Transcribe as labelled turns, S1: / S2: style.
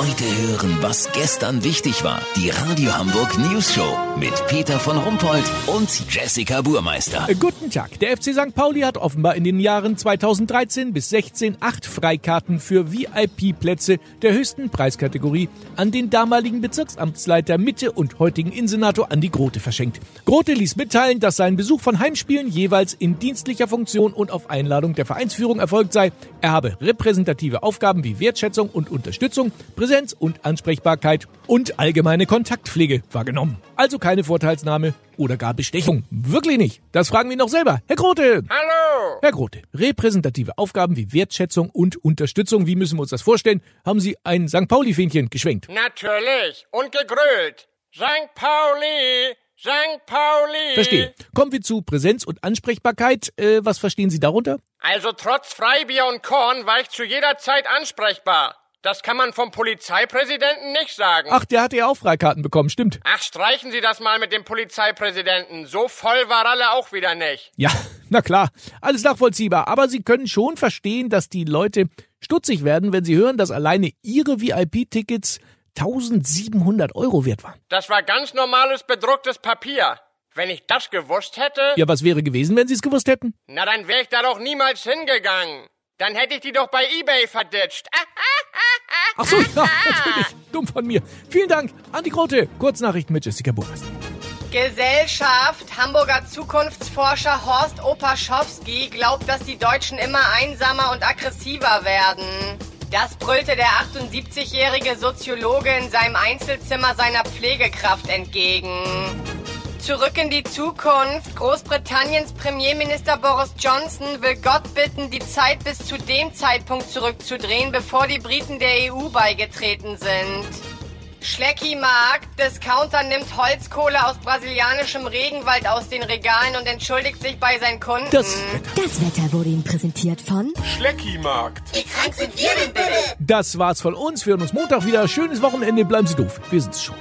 S1: Heute hören, was gestern wichtig war. Die Radio Hamburg News Show mit Peter von Rumpold und Jessica Burmeister.
S2: Äh, Guten Tag. Der FC St. Pauli hat offenbar in den Jahren 2013 bis 16 acht Freikarten für VIP-Plätze der höchsten Preiskategorie an den damaligen Bezirksamtsleiter Mitte und heutigen Insenator Andi Grote verschenkt. Grote ließ mitteilen, dass sein Besuch von Heimspielen jeweils in dienstlicher Funktion und auf Einladung der Vereinsführung erfolgt sei. Er habe repräsentative Aufgaben wie Wertschätzung und Unterstützung, Präsenz und Ansprechbarkeit und allgemeine Kontaktpflege wahrgenommen. Also keine Vorteilsnahme oder gar Bestechung. Wirklich nicht. Das fragen wir noch selber. Herr Grote!
S3: Hallo!
S2: Herr Grote, repräsentative Aufgaben wie Wertschätzung und Unterstützung, wie müssen wir uns das vorstellen? Haben Sie ein St. Pauli-Fähnchen geschwenkt?
S3: Natürlich. Und gegrölt. St. Pauli! St. Pauli!
S2: Verstehe. Kommen wir zu Präsenz und Ansprechbarkeit. Äh, was verstehen Sie darunter?
S3: Also trotz Freibier und Korn war ich zu jeder Zeit ansprechbar. Das kann man vom Polizeipräsidenten nicht sagen.
S2: Ach, der hatte ja auch Freikarten bekommen, stimmt.
S3: Ach, streichen Sie das mal mit dem Polizeipräsidenten. So voll war alle auch wieder nicht.
S2: Ja, na klar, alles nachvollziehbar. Aber Sie können schon verstehen, dass die Leute stutzig werden, wenn sie hören, dass alleine ihre VIP-Tickets 1700 Euro wert waren.
S3: Das war ganz normales bedrucktes Papier. Wenn ich das gewusst hätte,
S2: Ja, was wäre gewesen, wenn Sie es gewusst hätten?
S3: na dann wäre ich da doch niemals hingegangen. Dann hätte ich die doch bei eBay verditscht. Ah,
S2: Ach so, ja, natürlich. Dumm von mir. Vielen Dank, Andi Grote. Kurznachrichten mit Jessica Burmeister.
S4: Gesellschaft. Hamburger Zukunftsforscher Horst Opaschowski glaubt, dass die Deutschen immer einsamer und aggressiver werden. Das brüllte der 78-jährige Soziologe in seinem Einzelzimmer seiner Pflegekraft entgegen. Zurück in die Zukunft. Großbritanniens Premierminister Boris Johnson will Gott bitten, die Zeit bis zu dem Zeitpunkt zurückzudrehen, bevor die Briten der EU beigetreten sind. Schlecki-Markt. Discounter nimmt Holzkohle aus brasilianischem Regenwald aus den Regalen und entschuldigt sich bei seinen Kunden.
S2: Das Wetter.
S5: Das Wetter wurde Ihnen präsentiert von
S3: Schleckimarkt.
S4: Wie krank sind wir denn bitte?
S2: Das war's von uns. Wir hören uns Montag wieder. Schönes Wochenende. Bleiben Sie doof. Wir sind's schon.